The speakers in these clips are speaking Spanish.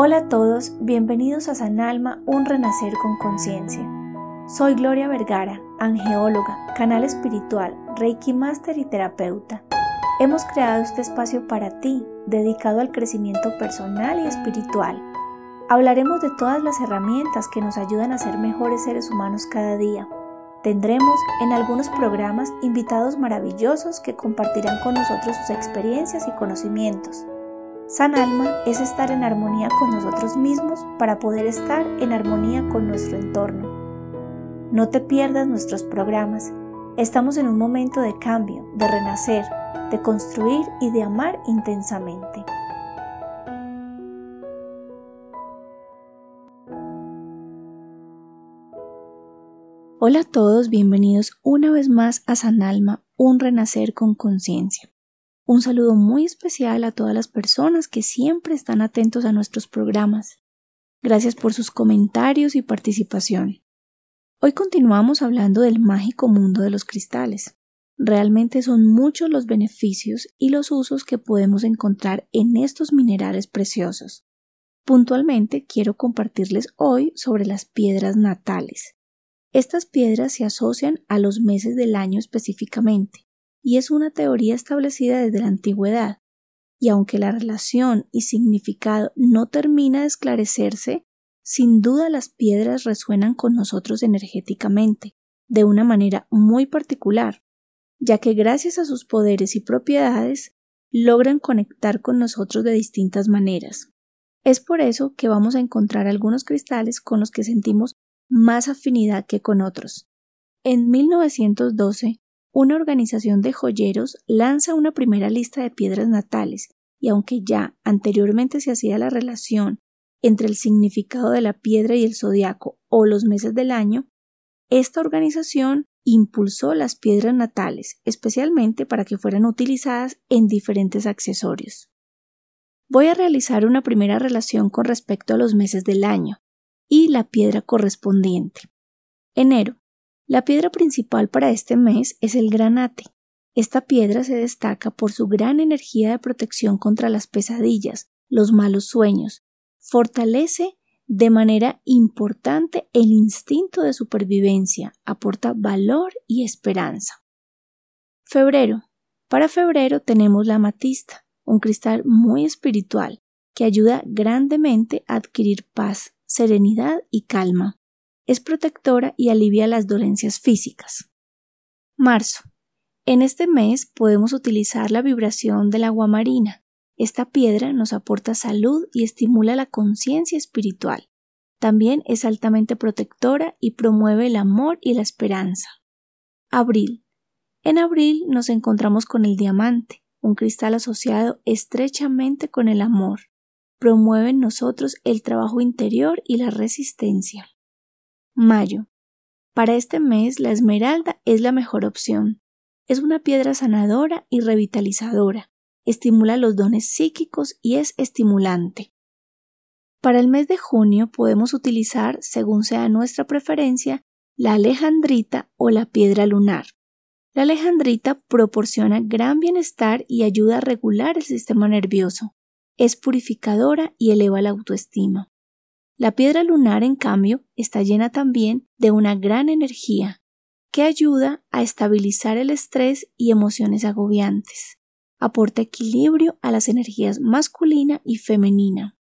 Hola a todos, bienvenidos a San Alma, un renacer con conciencia. Soy Gloria Vergara, angeóloga, canal espiritual, Reiki Master y terapeuta. Hemos creado este espacio para ti, dedicado al crecimiento personal y espiritual. Hablaremos de todas las herramientas que nos ayudan a ser mejores seres humanos cada día. Tendremos en algunos programas invitados maravillosos que compartirán con nosotros sus experiencias y conocimientos. San Alma es estar en armonía con nosotros mismos para poder estar en armonía con nuestro entorno. No te pierdas nuestros programas. Estamos en un momento de cambio, de renacer, de construir y de amar intensamente. Hola a todos, bienvenidos una vez más a San Alma, un renacer con conciencia. Un saludo muy especial a todas las personas que siempre están atentos a nuestros programas. Gracias por sus comentarios y participación. Hoy continuamos hablando del mágico mundo de los cristales. Realmente son muchos los beneficios y los usos que podemos encontrar en estos minerales preciosos. Puntualmente quiero compartirles hoy sobre las piedras natales. Estas piedras se asocian a los meses del año específicamente y es una teoría establecida desde la antigüedad, y aunque la relación y significado no termina de esclarecerse, sin duda las piedras resuenan con nosotros energéticamente, de una manera muy particular, ya que gracias a sus poderes y propiedades logran conectar con nosotros de distintas maneras. Es por eso que vamos a encontrar algunos cristales con los que sentimos más afinidad que con otros. En 1912, una organización de joyeros lanza una primera lista de piedras natales, y aunque ya anteriormente se hacía la relación entre el significado de la piedra y el zodiaco o los meses del año, esta organización impulsó las piedras natales, especialmente para que fueran utilizadas en diferentes accesorios. Voy a realizar una primera relación con respecto a los meses del año y la piedra correspondiente. Enero la piedra principal para este mes es el granate. Esta piedra se destaca por su gran energía de protección contra las pesadillas, los malos sueños. Fortalece de manera importante el instinto de supervivencia, aporta valor y esperanza. Febrero. Para febrero tenemos la amatista, un cristal muy espiritual que ayuda grandemente a adquirir paz, serenidad y calma es protectora y alivia las dolencias físicas. Marzo. En este mes podemos utilizar la vibración del agua marina. Esta piedra nos aporta salud y estimula la conciencia espiritual. También es altamente protectora y promueve el amor y la esperanza. Abril. En abril nos encontramos con el diamante, un cristal asociado estrechamente con el amor. Promueve en nosotros el trabajo interior y la resistencia. Mayo. Para este mes la esmeralda es la mejor opción. Es una piedra sanadora y revitalizadora, estimula los dones psíquicos y es estimulante. Para el mes de junio podemos utilizar, según sea nuestra preferencia, la alejandrita o la piedra lunar. La alejandrita proporciona gran bienestar y ayuda a regular el sistema nervioso. Es purificadora y eleva la autoestima. La piedra lunar, en cambio, está llena también de una gran energía que ayuda a estabilizar el estrés y emociones agobiantes. Aporta equilibrio a las energías masculina y femenina.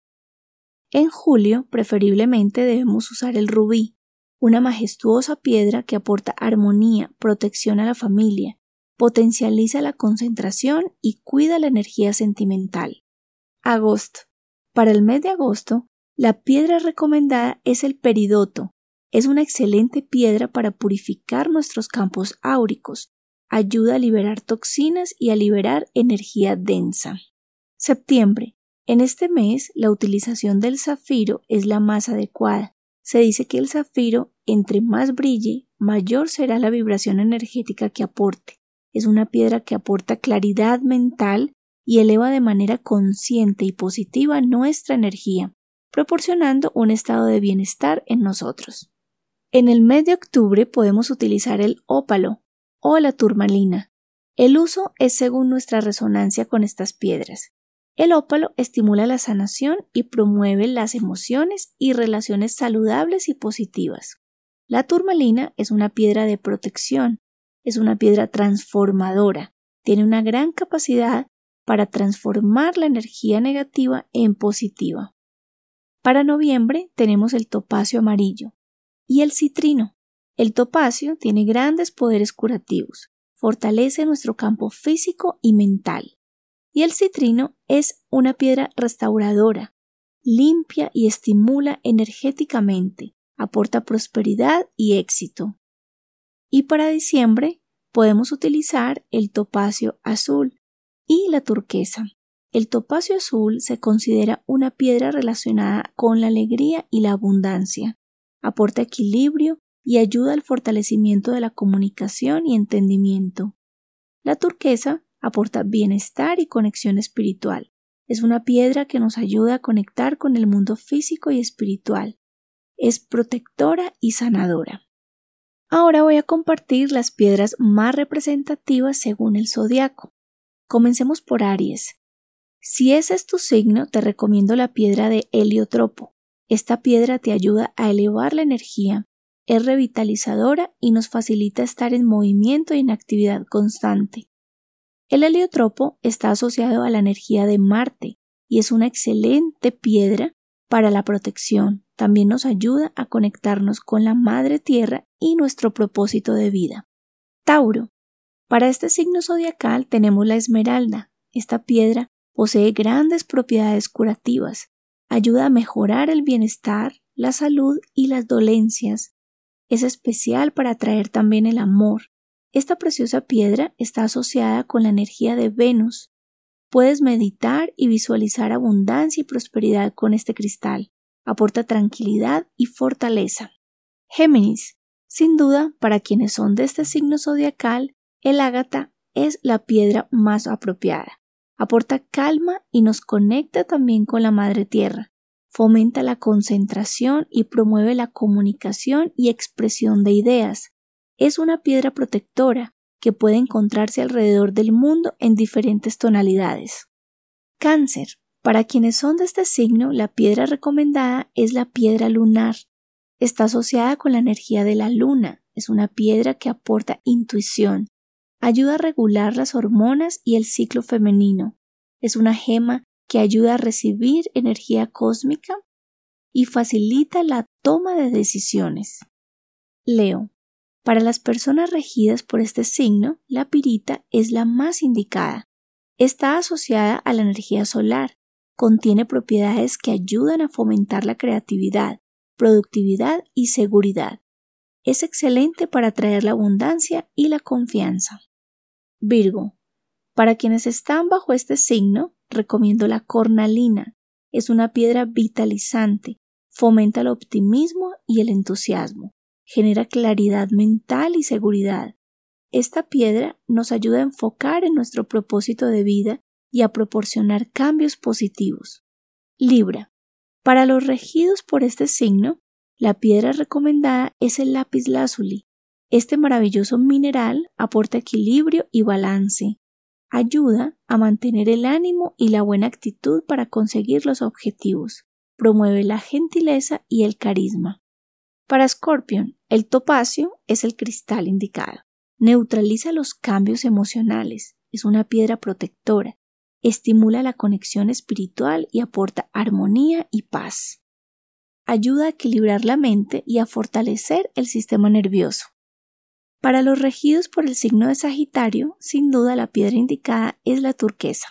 En julio, preferiblemente debemos usar el rubí, una majestuosa piedra que aporta armonía, protección a la familia, potencializa la concentración y cuida la energía sentimental. Agosto. Para el mes de agosto la piedra recomendada es el peridoto. Es una excelente piedra para purificar nuestros campos áuricos. Ayuda a liberar toxinas y a liberar energía densa. Septiembre. En este mes, la utilización del zafiro es la más adecuada. Se dice que el zafiro, entre más brille, mayor será la vibración energética que aporte. Es una piedra que aporta claridad mental y eleva de manera consciente y positiva nuestra energía proporcionando un estado de bienestar en nosotros. En el mes de octubre podemos utilizar el ópalo o la turmalina. El uso es según nuestra resonancia con estas piedras. El ópalo estimula la sanación y promueve las emociones y relaciones saludables y positivas. La turmalina es una piedra de protección, es una piedra transformadora, tiene una gran capacidad para transformar la energía negativa en positiva. Para noviembre tenemos el topacio amarillo y el citrino. El topacio tiene grandes poderes curativos, fortalece nuestro campo físico y mental y el citrino es una piedra restauradora, limpia y estimula energéticamente, aporta prosperidad y éxito. Y para diciembre podemos utilizar el topacio azul y la turquesa. El topacio azul se considera una piedra relacionada con la alegría y la abundancia. Aporta equilibrio y ayuda al fortalecimiento de la comunicación y entendimiento. La turquesa aporta bienestar y conexión espiritual. Es una piedra que nos ayuda a conectar con el mundo físico y espiritual. Es protectora y sanadora. Ahora voy a compartir las piedras más representativas según el zodiaco. Comencemos por Aries. Si ese es tu signo, te recomiendo la piedra de heliotropo. Esta piedra te ayuda a elevar la energía, es revitalizadora y nos facilita estar en movimiento y en actividad constante. El heliotropo está asociado a la energía de Marte y es una excelente piedra para la protección. También nos ayuda a conectarnos con la Madre Tierra y nuestro propósito de vida. Tauro. Para este signo zodiacal tenemos la esmeralda. Esta piedra posee grandes propiedades curativas. Ayuda a mejorar el bienestar, la salud y las dolencias. Es especial para atraer también el amor, esta preciosa piedra está asociada con la energía de Venus. Puedes meditar y visualizar abundancia y prosperidad con este cristal. Aporta tranquilidad y fortaleza. Géminis. Sin duda, para quienes son de este signo zodiacal, el ágata es la piedra más apropiada. Aporta calma y nos conecta también con la Madre Tierra. Fomenta la concentración y promueve la comunicación y expresión de ideas es una piedra protectora que puede encontrarse alrededor del mundo en diferentes tonalidades. Cáncer. Para quienes son de este signo, la piedra recomendada es la piedra lunar. Está asociada con la energía de la luna. Es una piedra que aporta intuición, ayuda a regular las hormonas y el ciclo femenino. Es una gema que ayuda a recibir energía cósmica y facilita la toma de decisiones. Leo. Para las personas regidas por este signo, la pirita es la más indicada. Está asociada a la energía solar, contiene propiedades que ayudan a fomentar la creatividad, productividad y seguridad. Es excelente para atraer la abundancia y la confianza. Virgo. Para quienes están bajo este signo, recomiendo la cornalina. Es una piedra vitalizante, fomenta el optimismo y el entusiasmo genera claridad mental y seguridad. Esta piedra nos ayuda a enfocar en nuestro propósito de vida y a proporcionar cambios positivos. Libra. Para los regidos por este signo, la piedra recomendada es el lápiz lazuli. Este maravilloso mineral aporta equilibrio y balance. Ayuda a mantener el ánimo y la buena actitud para conseguir los objetivos. Promueve la gentileza y el carisma. Para Scorpion, el topacio es el cristal indicado. Neutraliza los cambios emocionales, es una piedra protectora, estimula la conexión espiritual y aporta armonía y paz. Ayuda a equilibrar la mente y a fortalecer el sistema nervioso. Para los regidos por el signo de Sagitario, sin duda la piedra indicada es la turquesa.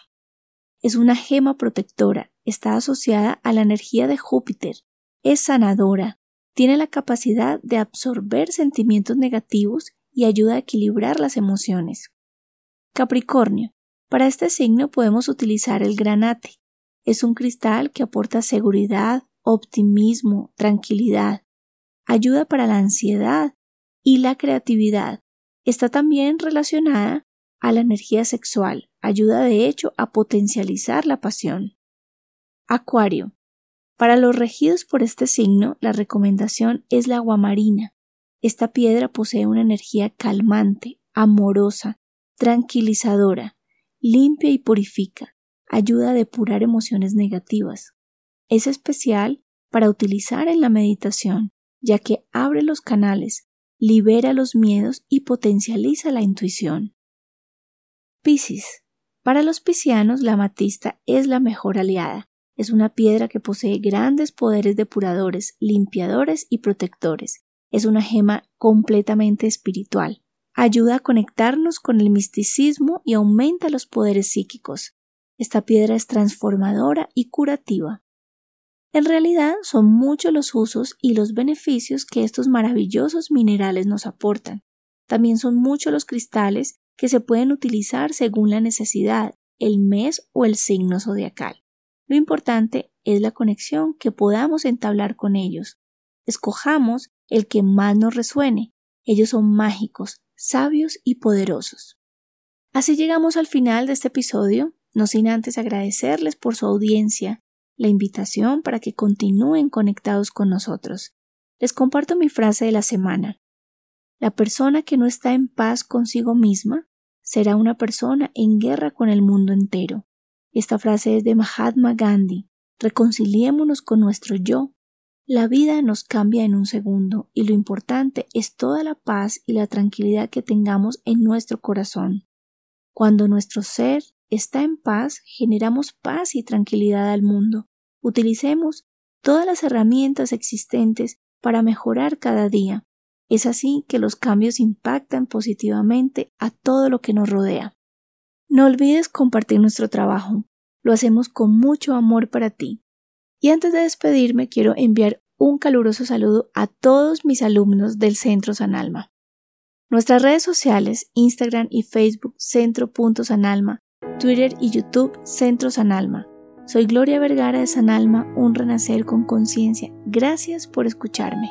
Es una gema protectora, está asociada a la energía de Júpiter, es sanadora, tiene la capacidad de absorber sentimientos negativos y ayuda a equilibrar las emociones. Capricornio. Para este signo podemos utilizar el granate. Es un cristal que aporta seguridad, optimismo, tranquilidad. Ayuda para la ansiedad y la creatividad. Está también relacionada a la energía sexual. Ayuda de hecho a potencializar la pasión. Acuario. Para los regidos por este signo, la recomendación es la aguamarina. Esta piedra posee una energía calmante, amorosa, tranquilizadora, limpia y purifica. ayuda a depurar emociones negativas. Es especial para utilizar en la meditación, ya que abre los canales, libera los miedos y potencializa la intuición. Piscis. Para los piscianos, la amatista es la mejor aliada. Es una piedra que posee grandes poderes depuradores, limpiadores y protectores. Es una gema completamente espiritual. Ayuda a conectarnos con el misticismo y aumenta los poderes psíquicos. Esta piedra es transformadora y curativa. En realidad son muchos los usos y los beneficios que estos maravillosos minerales nos aportan. También son muchos los cristales que se pueden utilizar según la necesidad, el mes o el signo zodiacal. Lo importante es la conexión que podamos entablar con ellos. Escojamos el que más nos resuene. Ellos son mágicos, sabios y poderosos. Así llegamos al final de este episodio, no sin antes agradecerles por su audiencia, la invitación para que continúen conectados con nosotros. Les comparto mi frase de la semana. La persona que no está en paz consigo misma será una persona en guerra con el mundo entero. Esta frase es de Mahatma Gandhi. Reconciliémonos con nuestro yo. La vida nos cambia en un segundo y lo importante es toda la paz y la tranquilidad que tengamos en nuestro corazón. Cuando nuestro ser está en paz, generamos paz y tranquilidad al mundo. Utilicemos todas las herramientas existentes para mejorar cada día. Es así que los cambios impactan positivamente a todo lo que nos rodea. No olvides compartir nuestro trabajo. Lo hacemos con mucho amor para ti. Y antes de despedirme, quiero enviar un caluroso saludo a todos mis alumnos del Centro San Alma. Nuestras redes sociales, Instagram y Facebook, Centro.sanalma, Twitter y YouTube, Centro San Alma. Soy Gloria Vergara de San Alma, un renacer con conciencia. Gracias por escucharme.